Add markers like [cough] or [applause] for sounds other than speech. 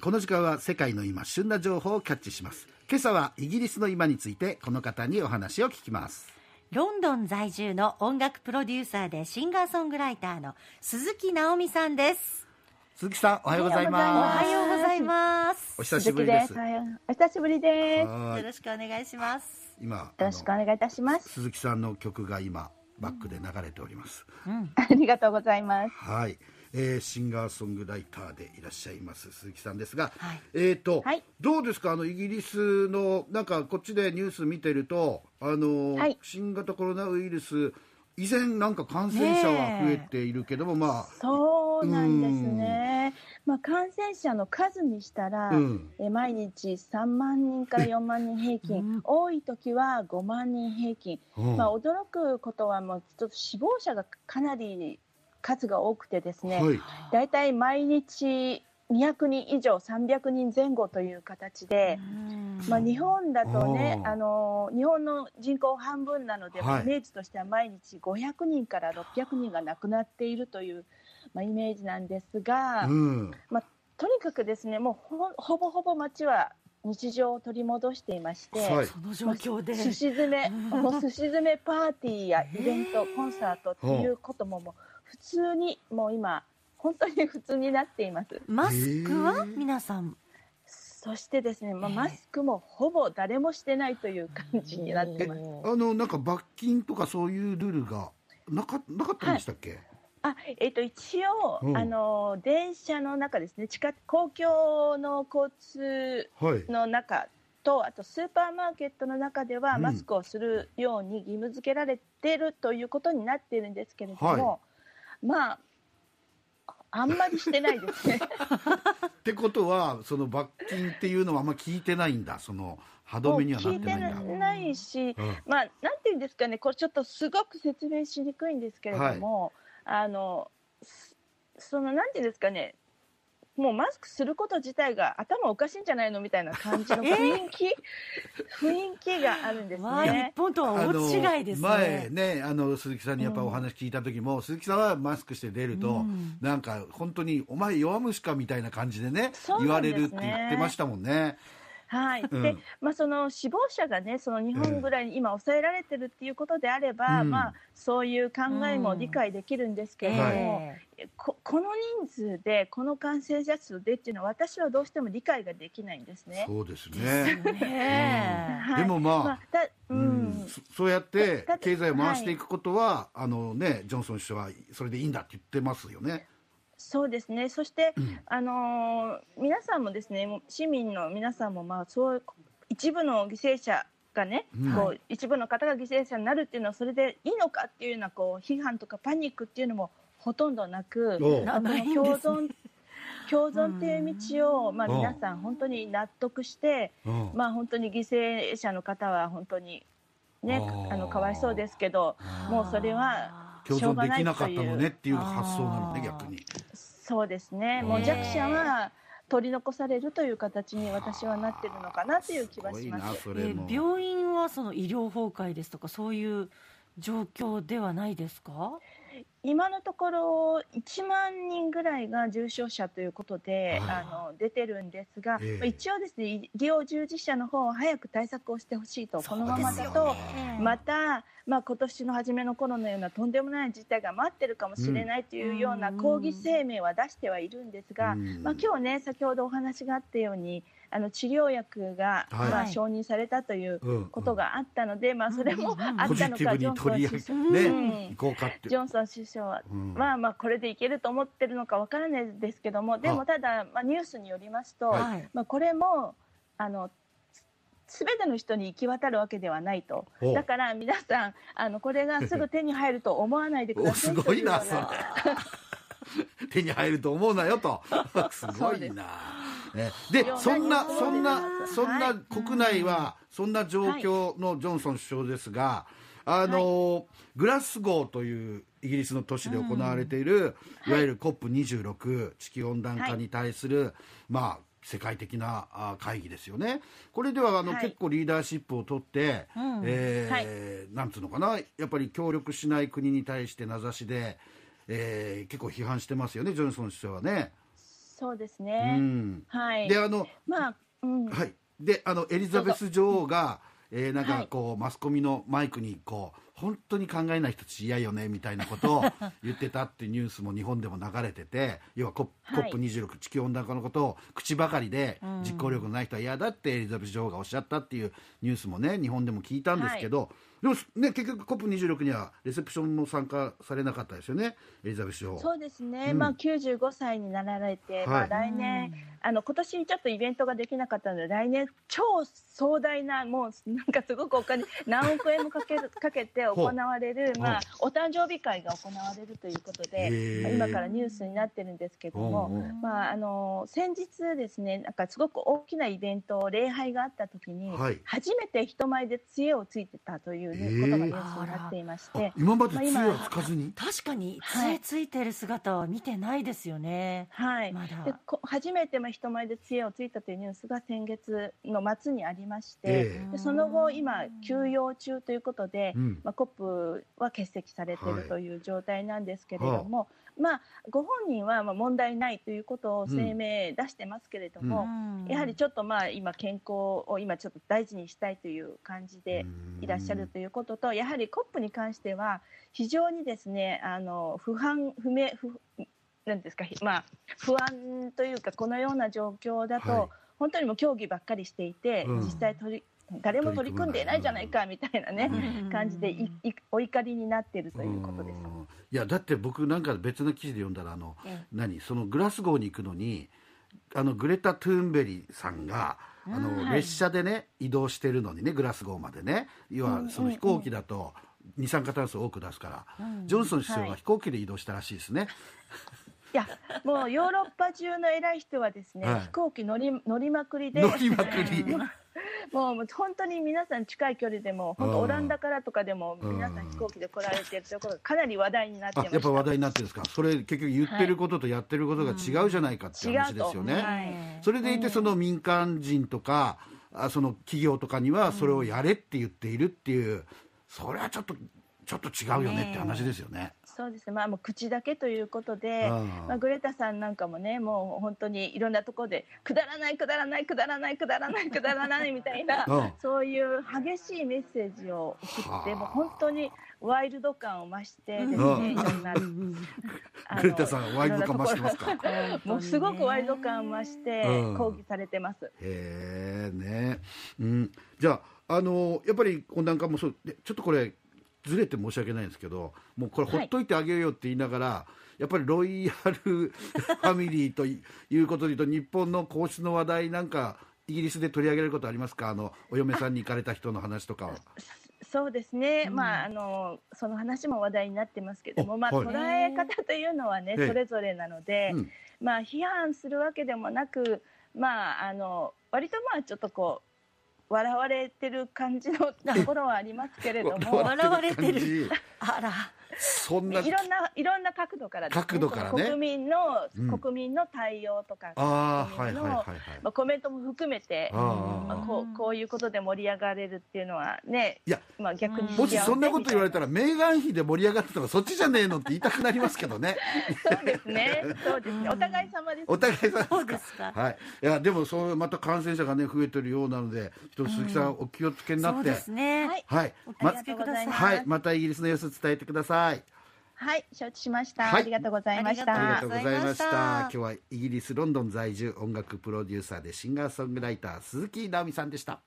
この時間は世界の今旬な情報をキャッチします。今朝はイギリスの今についてこの方にお話を聞きます。ロンドン在住の音楽プロデューサーでシンガーソングライターの鈴木直美さんです。鈴木さんおはようございおます。はようございます。お久しぶりです。お久しぶりです。よろしくお願いします。今ろしくおあの願いいたします。鈴木さんの曲が今バックで流れております、ありがとうございます。はい、えーシンガーソングライターでいらっしゃいます鈴木さんですが、はい。えっ、と、はい。どうですか？あのイギリスのなんかこっちでニュース見てるとあの、はい。新型コロナウイルス以前なんか感染者は増えているけども、まあそうなんですね。まあ感染者の数にしたら、うん。え毎日3万人から [laughs] 4万人平均、多い時は5万人平均。うん。まあ驚くことはもうちょっと死亡者がかなり数が多くてですね。はいだいたい毎日200人以上300人前後という形で。まあ、日本だとねあの日本の人口半分なので、はいイメージとしては毎日500人から600人が亡くなっているという、まあ、イメージなんですが、うんとにかくですねもうほほぼほぼ街は日常を取り戻していまして、はい。その状況で。寿司詰めもう寿司詰めパーティーやイベント、コンサートっていうことももう普通にもう今本当に普通になっています。マスクは？皆さん。そしてですね、まあ、ええ。マスクもほぼ誰もしてないという感じになってます。あのなんか罰金とかそういうルールがなかなかったんでしたっけ、あ、えっ、と一応、うん。あの電車の中ですね、地下公共の交通はいの中とあとスーパーマーケットの中ではうん。マスクをするように義務付けられているということになっているんですけれども、まああんまりしてないですね。[laughs] ってことはその罰金っていうのはあんま聞いてないんだ？その歯止めにはなっ聞いててないんだ？ないし、うん。まあなんていうんですかね、これちょっとすごく説明しにくいんですけれども、あのすそのなんていうんですかね。もうマスクすること自体が頭おかしいんじゃないのみたいな感じの雰囲気、[laughs] 雰囲気があるんですまあ日ね。本とは大違いですね。前ねあの鈴木さんにやっぱお話聞いた時も、鈴木さんはマスクして出ると、うん。なんか本当にお前弱虫かみたいな感じでねそう言われるって言ってましたもんねはい。うん。で、まあその死亡者がね、その日本ぐらいに今抑えられてるっていうことであれば、うん。まあそういう考えも理解できるんですけれども。えここの人数でこの感染者数でっていうのは私はどうしても理解ができないんですね。そうですえね、ね。はいでもまあだううん。ん、そそうやってだ経済を回していくことは、あのねジョンソン首相はそれでいいんだって言ってますよね。そうですね。そして、うん。あのー皆さんもですね、市民の皆さんもまあそう一部の犠牲者がね、うん。こう一部の方が犠牲者になるっていうのはそれでいいのかっていうようなこう批判とかパニックっていうのもほとんどなく、あの共存共存っていう道をまあうん皆さん本当に納得して、うん。まあ本当に犠牲者の方は本当にねあのかわいそうですけど、もうそれは共存できなかったのねっていう発想なのね逆に。そうですね、もう弱者は取り残されるという形に私はなってるのかなという気はします。え。病院はその医療崩壊ですとかそういう状況ではないですか？今のところ1万人ぐらいが重症者ということで、はい。あの出てるんですが、え一応ですね医療従事者の方は早く対策をしてほしいとこのままだとまた、まあ、今年の初めの頃のようなとんでもない事態が待ってるかもしれないというような抗議声明は出してはいるんですが、うん。まあ、今日ね先ほどお話があったようにあの治療薬が、はい。まあ、承認されたといううん。ことがあったので、まあ、それもあったのか、ポジョンソン首相げね、ジョンソン首相。は、うんまあまあこれでいけると思って。るのかわからないですけどもでもただ、まあ、ニュースによりますと、はいまあ、これもあのすべての人に行き渡るわけではないと。おだから皆さんあのこれがすぐ手に入ると思わないでくおださい。[laughs] すごいなと [laughs] うよう手に入ると思うなよと。[laughs] すごいな、ね、でそんな何そんなはいそんな国内はそんな状況のジョンソン首相ですが、あのグラスゴーというイギリスの都市で行われている、い、わゆる COP26 地球温暖化に対する、まあ世界的なあ会議ですよね。これではあの、はい結構リーダーシップを取って、うんえーなんつうのかなやっぱり協力しない国に対して名指しで、えー結構批判してますよねジョンソン首相はね。そうですうね。ん、はい。であのまあ、うん。はい、であのエリザベス女王が、えーなんかはい。こう、マスコミのマイクにこう本当に考えない人たち嫌よねみたいなことを [laughs] 言ってたっていうニュースも日本でも流れてて要はコはい。COP26 地球温暖化のことを口ばかりでうん。実行力のない人は嫌だってエリザベス女王がおっしゃったっていうニュースもね日本でも聞いたんですけど、でもね結局 COP26 にはレセプションも参加されなかったですよねエリザベス女王。そうですね。うん。まあ95歳になられて、まあはい来年、あの今年ちょっとイベントができなかったので来年超壮大なもうなんかすごくお金何億円もかけるかけて [laughs] 行われるまあお誕生日会が行われるということで、まあ今からニュースになってるんですけども。まあ、あの先日ですねなんかすごく大きなイベント礼拝があった時に、はい。初めて人前で杖をついてたという、ねことがニュースになっていましてあ今まで杖はつかずに、確かにはい。杖ついてる姿は見てないですよね、はい、まだ。でこ初めてまあ人前で杖をついたというニュースが先月の末にありまして、ええ。でその後今休養中ということで、うん。まあ、コップは欠席されているという状態なんですけれども、まあ、ご本人はまあ問題ないということを声明出してますけれども、やはりちょっとまあ今健康を今ちょっと大事にしたいという感じでいらっしゃるということとやはりコップに関しては非常にですねあの不安不明不なんですかまあ不安というかこのような状況だと、はい。本当にもう協議ばっかりしていて、うん。実際取り誰も取り組んでいないじゃないかみたいなね、うん。感じでいいお怒りになっているということです。うん。いやだって僕なんか別の記事で読んだらあの、ええ。何そのグラスゴーに行くのにあのグレタ・トゥーンベリさんがあの、はい。列車でね移動してるのにねグラスゴーまでね。要はその飛行機だと二酸化炭素を多く出すから、ジョンソン首相ははい。飛行機で移動したらしいですね、いやもうヨーロッパ中の偉い人はですね、はい。飛行機乗り乗りまくりで。乗りまくり。うんもう本当に皆さん近い距離でも本当うんオランダからとかでもうん。皆さん飛行機で来られてるところがかなり話題になってあまやっぱ話題になってるんですか？それ結局言ってることとやってることが違うじゃないかっていう話ですよね、はい。それでいてその民間人とかあその企業とかにはそれをやれって言っているっていう、それはちょっとちょっと違うよねって話ですよね。そうですね。まあもう口だけということで、うん。まあ、グレタさんなんかもねもう本当にいろんなところでくだらないくだらないくだらないくだらないくだらない [laughs] みたいな、うん。そういう激しいメッセージを送ってはあ。もう本当にワイルド感を増してですね、うんいろんグレタさんワイルド感増してますか？もうすごくワイルド感を増してうん。抗議されてます。へえね、うん、じゃああのやっぱり温暖化もそう。でちょっとこれずれて申し訳ないんですけどもうこれほっといてあげようよって言いながら、やっぱりロイヤル [laughs] ファミリーということで言うと日本の皇室の話題なんかイギリスで取り上げることありますか？あのお嫁さんに行かれた人の話とかは。そうですね、まああのその話も話題になってますけども、まあ、はい。捉え方というのはね、ええ。それぞれなので、うん。まあ、批判するわけでもなく、まあ、あの割とまあちょっとこう笑われてる感じのところはありますけれども。笑われてる。あらそんないろんないろんな角度からですね。角度からね。国民の、うん。国民の対応とかああはい国民のはいはいはいまあ、コメントも含めてあーまあ、こうこういうことで盛り上がれるっていうのはね、いやまあ、逆にもしそんなこと言われたららメーガン妃で盛り上がってたらそっちじゃねえのって言いたくなりますけどね。そうですね。そうですね。お互い様ですお互いさんですか。そうですか。はい、いやでもそうまた感染者がね増えてるようなのでちょっと鈴木さん、お気をつけになって。そうですね。はい。はい。お気まをつけください、はい。またイギリスの様子伝えてくださいはい承知しました、はい。ありがとうございました。ありがとうございました。今日はイギリスロンドン在住音楽プロデューサーでシンガーソングライター鈴木直美さんでした